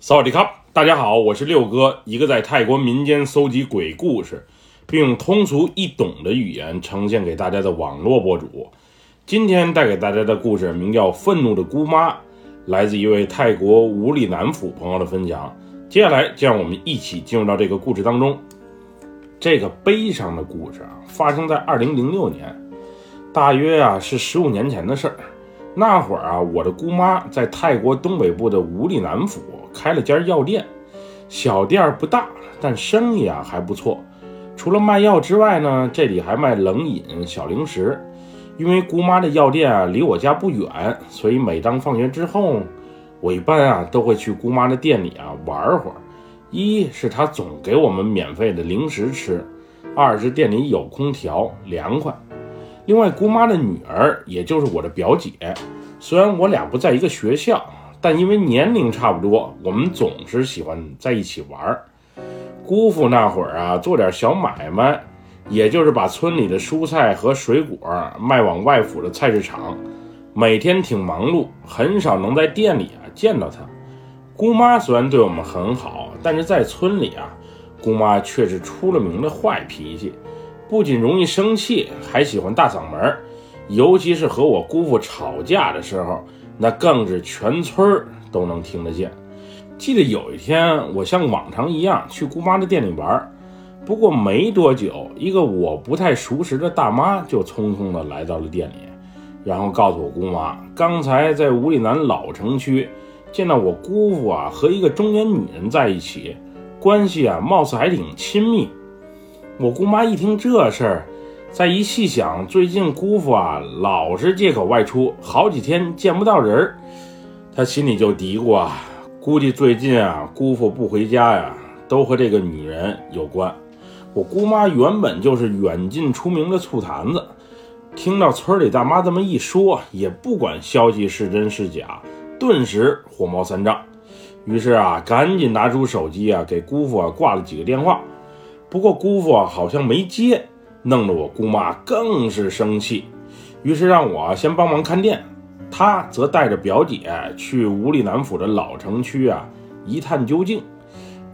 萨瓦迪卡，大家好，我是六哥，一个在泰国民间搜集鬼故事，并用通俗易懂的语言呈现给大家的网络博主。今天带给大家的故事名叫《愤怒的姑妈》，来自一位泰国无里南府朋友的分享。接下来，就让我们一起进入到这个故事当中。这个悲伤的故事啊，发生在二零零六年，大约啊是十五年前的事儿。那会儿啊，我的姑妈在泰国东北部的无里南府。开了家药店，小店儿不大，但生意啊还不错。除了卖药之外呢，这里还卖冷饮、小零食。因为姑妈的药店啊离我家不远，所以每当放学之后，我一般啊都会去姑妈的店里啊玩会儿。一是她总给我们免费的零食吃，二是店里有空调，凉快。另外，姑妈的女儿，也就是我的表姐，虽然我俩不在一个学校。但因为年龄差不多，我们总是喜欢在一起玩。姑父那会儿啊，做点小买卖，也就是把村里的蔬菜和水果卖往外府的菜市场，每天挺忙碌，很少能在店里啊见到他。姑妈虽然对我们很好，但是在村里啊，姑妈却是出了名的坏脾气，不仅容易生气，还喜欢大嗓门，尤其是和我姑父吵架的时候。那更是全村儿都能听得见。记得有一天，我像往常一样去姑妈的店里玩，不过没多久，一个我不太熟识的大妈就匆匆地来到了店里，然后告诉我姑妈，刚才在五里南老城区见到我姑父啊和一个中年女人在一起，关系啊貌似还挺亲密。我姑妈一听这事儿。再一细想，最近姑父啊老是借口外出，好几天见不到人儿，他心里就嘀咕啊，估计最近啊姑父不回家呀，都和这个女人有关。我姑妈原本就是远近出名的醋坛子，听到村里大妈这么一说，也不管消息是真是假，顿时火冒三丈，于是啊赶紧拿出手机啊给姑父啊挂了几个电话，不过姑父啊好像没接。弄得我姑妈更是生气，于是让我先帮忙看店，她则带着表姐去五里南府的老城区啊一探究竟。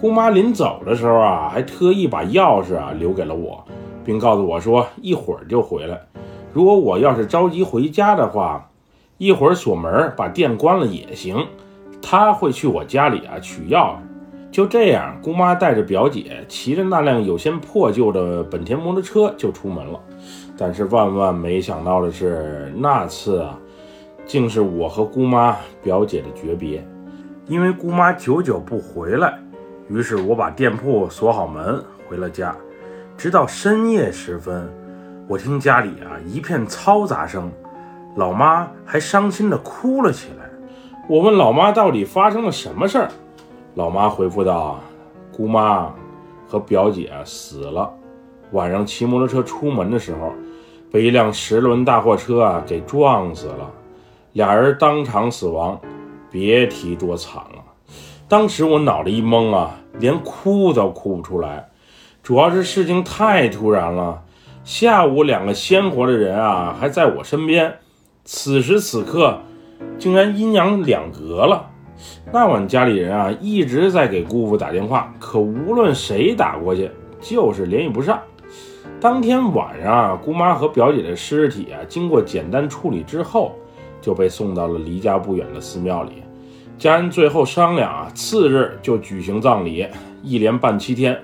姑妈临走的时候啊，还特意把钥匙啊留给了我，并告诉我说一会儿就回来。如果我要是着急回家的话，一会儿锁门把店关了也行，她会去我家里啊取钥匙。就这样，姑妈带着表姐骑着那辆有些破旧的本田摩托车就出门了。但是万万没想到的是，那次啊，竟是我和姑妈、表姐的诀别。因为姑妈久久不回来，于是我把店铺锁好门，回了家。直到深夜时分，我听家里啊一片嘈杂声，老妈还伤心地哭了起来。我问老妈到底发生了什么事儿？老妈回复道：“姑妈和表姐死了，晚上骑摩托车出门的时候，被一辆十轮大货车啊给撞死了，俩人当场死亡，别提多惨了。当时我脑袋一懵啊，连哭都哭不出来，主要是事情太突然了。下午两个鲜活的人啊还在我身边，此时此刻竟然阴阳两隔了。”那晚家里人啊一直在给姑父打电话，可无论谁打过去，就是联系不上。当天晚上啊，姑妈和表姐的尸体啊，经过简单处理之后，就被送到了离家不远的寺庙里。家人最后商量啊，次日就举行葬礼，一连办七天。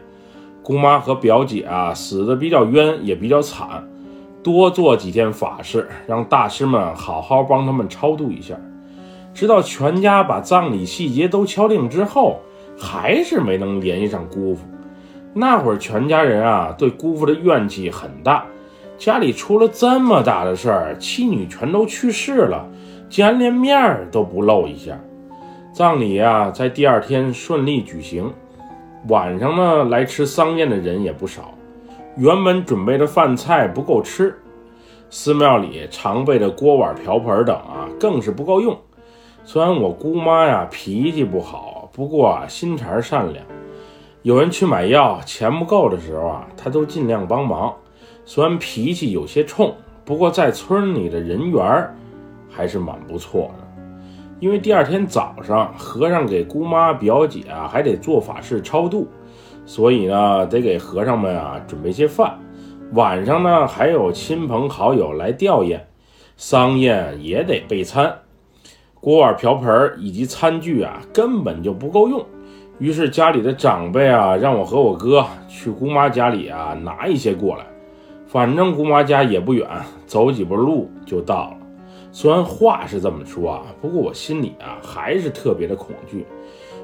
姑妈和表姐啊死的比较冤，也比较惨，多做几天法事，让大师们好好帮他们超度一下。直到全家把葬礼细节都敲定之后，还是没能联系上姑父。那会儿全家人啊，对姑父的怨气很大。家里出了这么大的事儿，妻女全都去世了，竟然连面儿都不露一下。葬礼啊，在第二天顺利举行。晚上呢，来吃丧宴的人也不少。原本准备的饭菜不够吃，寺庙里常备的锅碗瓢盆等啊，更是不够用。虽然我姑妈呀脾气不好，不过啊心肠善良。有人去买药，钱不够的时候啊，她都尽量帮忙。虽然脾气有些冲，不过在村里的人缘还是蛮不错的。因为第二天早上和尚给姑妈表姐啊还得做法事超度，所以呢得给和尚们啊准备些饭。晚上呢还有亲朋好友来吊唁，丧宴也得备餐，锅碗瓢盆以及餐具啊根本就不够用。于是家里的长辈啊让我和我哥去姑妈家里啊拿一些过来，反正姑妈家也不远，走几步路就到了。虽然话是这么说啊，不过我心里啊还是特别的恐惧，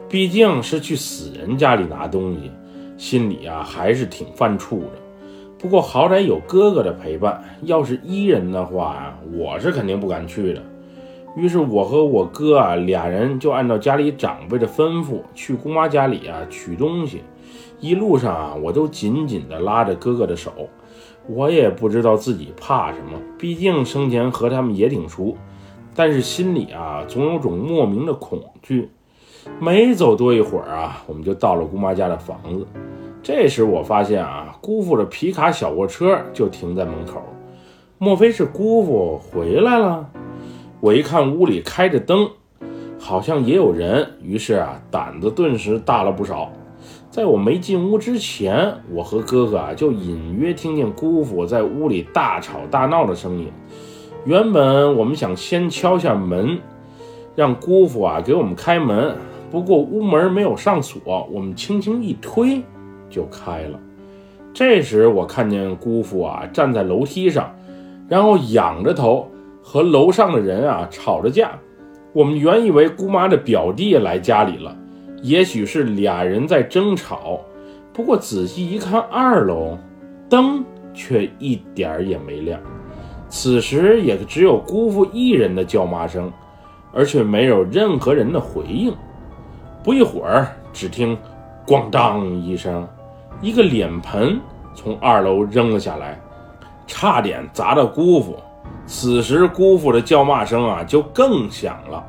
毕竟是去死人家里拿东西，心里啊还是挺犯怵的。不过好歹有哥哥的陪伴，要是一人的话啊，我是肯定不敢去的。于是我和我哥啊俩人就按照家里长辈的吩咐去姑妈家里啊取东西，一路上啊我都紧紧地拉着哥哥的手。我也不知道自己怕什么，毕竟生前和他们也挺熟，但是心里啊总有种莫名的恐惧。没走多一会儿啊，我们就到了姑妈家的房子。这时我发现啊，姑父的皮卡小货车就停在门口，莫非是姑父回来了？我一看屋里开着灯，好像也有人，于是啊胆子顿时大了不少。在我没进屋之前，我和哥哥啊就隐约听见姑父在屋里大吵大闹的声音。原本我们想先敲下门，让姑父啊给我们开门，不过屋门没有上锁，我们轻轻一推就开了。这时我看见姑父啊站在楼梯上，然后仰着头和楼上的人啊吵着架。我们原以为姑妈的表弟来家里了。也许是俩人在争吵，不过仔细一看，二楼灯却一点儿也没亮。此时也只有姑父一人的叫骂声，而却没有任何人的回应。不一会儿，只听“咣当”一声，一个脸盆从二楼扔了下来，差点砸到姑父。此时，姑父的叫骂声啊就更响了。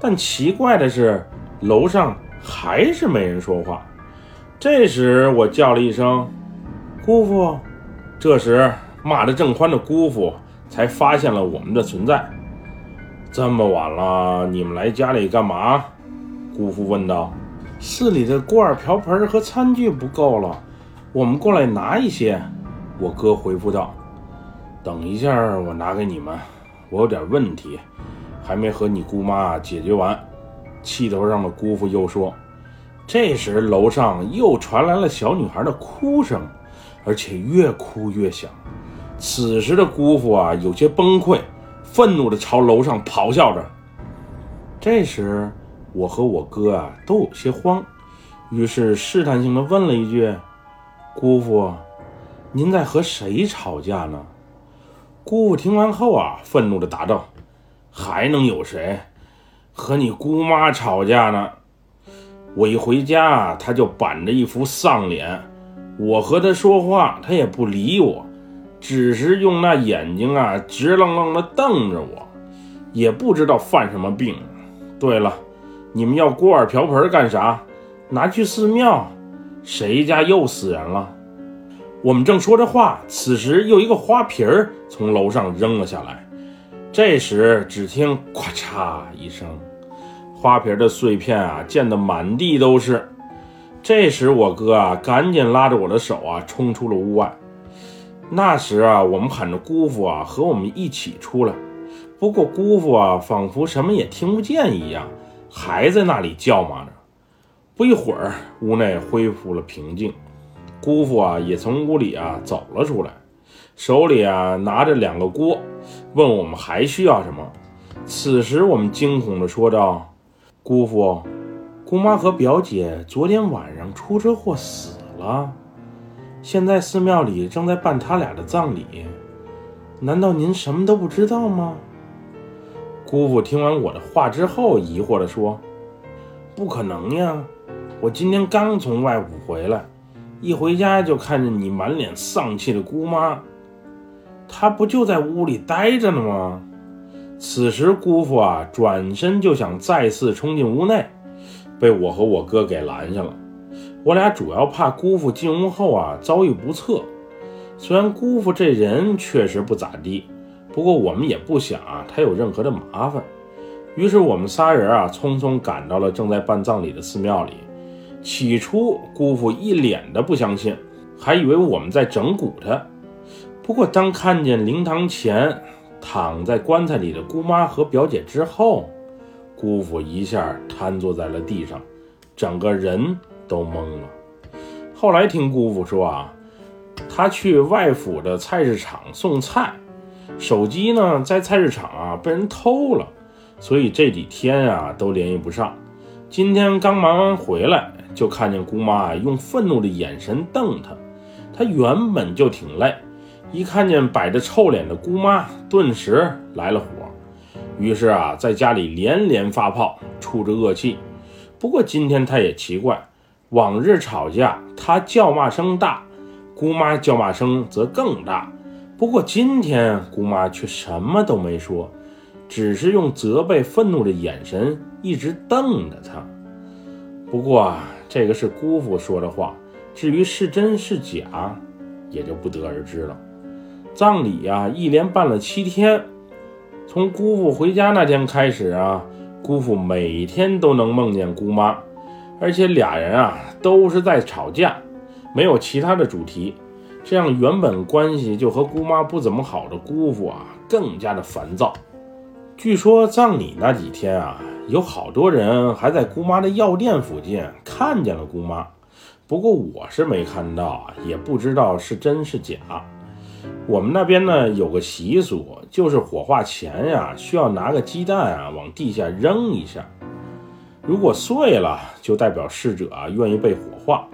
但奇怪的是，楼上。还是没人说话。这时我叫了一声“姑父”，这时骂得正欢的姑父才发现了我们的存在。这么晚了，你们来家里干嘛？姑父问道。寺里的锅碗瓢盆和餐具不够了，我们过来拿一些。我哥回复道。等一下，我拿给你们。我有点问题，还没和你姑妈解决完。气头上的姑父又说：“这时楼上又传来了小女孩的哭声，而且越哭越响。此时的姑父啊，有些崩溃，愤怒地朝楼上咆哮着。这时，我和我哥啊都有些慌，于是试探性地问了一句：‘姑父，您在和谁吵架呢？’姑父听完后啊，愤怒地答道：‘还能有谁？’”和你姑妈吵架呢，我一回家，他就板着一副丧脸。我和他说话，他也不理我，只是用那眼睛啊直愣愣的瞪着我，也不知道犯什么病。对了，你们要锅碗瓢盆干啥？拿去寺庙？谁家又死人了？我们正说着话，此时又一个花瓶儿从楼上扔了下来。这时，只听“咔嚓”一声。花瓶的碎片啊，溅得满地都是。这时，我哥啊，赶紧拉着我的手啊，冲出了屋外。那时啊，我们喊着姑父啊，和我们一起出来。不过，姑父啊，仿佛什么也听不见一样，还在那里叫骂着。不一会儿，屋内恢复了平静，姑父啊，也从屋里啊走了出来，手里啊拿着两个锅，问我们还需要什么。此时，我们惊恐地说道。姑父、姑妈和表姐昨天晚上出车祸死了，现在寺庙里正在办他俩的葬礼。难道您什么都不知道吗？姑父听完我的话之后，疑惑地说：“不可能呀，我今天刚从外府回来，一回家就看见你满脸丧气的姑妈，她不就在屋里待着呢吗？”此时，姑父啊转身就想再次冲进屋内，被我和我哥给拦下了。我俩主要怕姑父进屋后啊遭遇不测。虽然姑父这人确实不咋地，不过我们也不想啊他有任何的麻烦。于是我们仨人啊，匆匆赶到了正在办葬礼的寺庙里。起初，姑父一脸的不相信，还以为我们在整蛊他。不过，当看见灵堂前躺在棺材里的姑妈和表姐之后，姑父一下瘫坐在了地上，整个人都懵了。后来听姑父说啊，他去外府的菜市场送菜，手机呢在菜市场啊被人偷了，所以这几天啊都联系不上。今天刚忙完回来，就看见姑妈用愤怒的眼神瞪他。他原本就挺累，一看见摆着臭脸的姑妈，顿时来了火。于是啊，在家里连连发炮，出着恶气。不过今天他也奇怪，往日吵架他叫骂声大，姑妈叫骂声则更大。不过今天姑妈却什么都没说，只是用责备、愤怒的眼神一直瞪着他。不过啊，这个是姑父说的话，至于是真是假，也就不得而知了。葬礼呀，一连办了七天。从姑父回家那天开始啊，姑父每天都能梦见姑妈，而且俩人啊都是在吵架，没有其他的主题。这样原本关系就和姑妈不怎么好的姑父啊，更加的烦躁。据说葬礼那几天啊，有好多人还在姑妈的药店附近看见了姑妈，不过我是没看到，也不知道是真是假。我们那边呢有个习俗，就是火化前呀，需要拿个鸡蛋啊往地下扔一下，如果碎了，就代表逝者啊愿意被火化，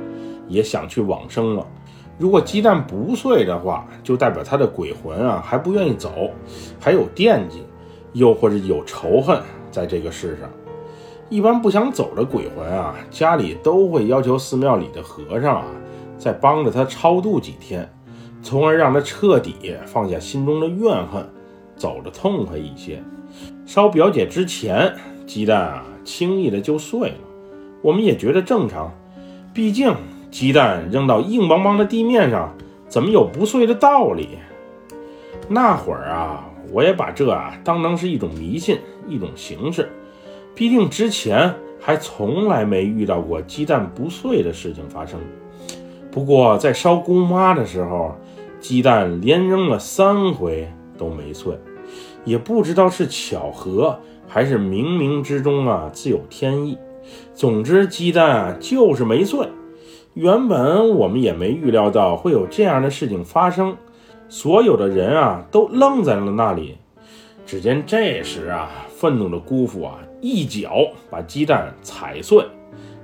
也想去往生了；如果鸡蛋不碎的话，就代表他的鬼魂啊还不愿意走，还有惦记，又或者有仇恨在这个世上。一般不想走的鬼魂啊，家里都会要求寺庙里的和尚啊，再帮着他超度几天。从而让他彻底放下心中的怨恨，走得痛快一些。烧表姐之前，鸡蛋啊轻易的就碎了，我们也觉得正常。毕竟鸡蛋扔到硬邦邦的地面上，怎么有不碎的道理？那会儿啊，我也把这啊当成是一种迷信，一种形式。毕竟之前还从来没遇到过鸡蛋不碎的事情发生。不过在烧姑妈的时候。鸡蛋连扔了三回都没碎，也不知道是巧合还是冥冥之中啊自有天意。总之，鸡蛋啊就是没碎。原本我们也没预料到会有这样的事情发生，所有的人啊都愣在了那里。只见这时啊，愤怒的姑父啊一脚把鸡蛋踩碎，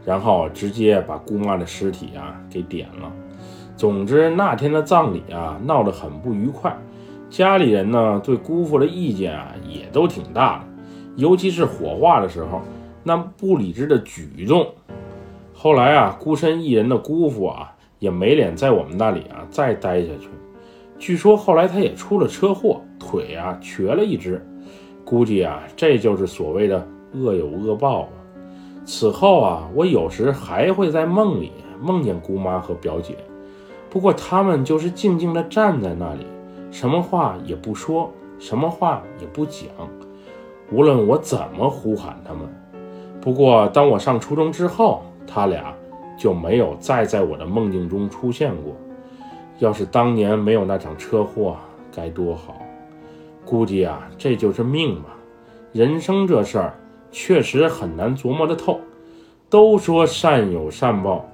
然后直接把姑妈的尸体啊给点了。总之那天的葬礼啊，闹得很不愉快。家里人呢，对姑父的意见啊，也都挺大的。尤其是火化的时候，那不理智的举动。后来啊，孤身一人的姑父啊，也没脸在我们那里啊再待下去。据说后来他也出了车祸，腿啊瘸了一只。估计啊，这就是所谓的恶有恶报啊。此后啊，我有时还会在梦里梦见姑妈和表姐。不过他们就是静静地站在那里，什么话也不说，什么话也不讲。无论我怎么呼喊他们，不过当我上初中之后，他俩就没有再在我的梦境中出现过。要是当年没有那场车祸，该多好！估计啊，这就是命吧。人生这事儿确实很难琢磨得透。都说善有善报。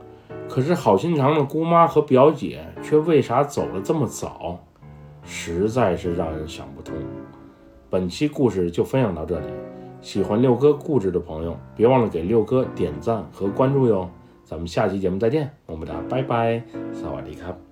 可是好心肠的姑妈和表姐却为啥走得这么早？实在是让人想不通。本期故事就分享到这里，喜欢六哥故事的朋友，别忘了给六哥点赞和关注哟。咱们下期节目再见，么么哒，拜拜，萨瓦迪卡。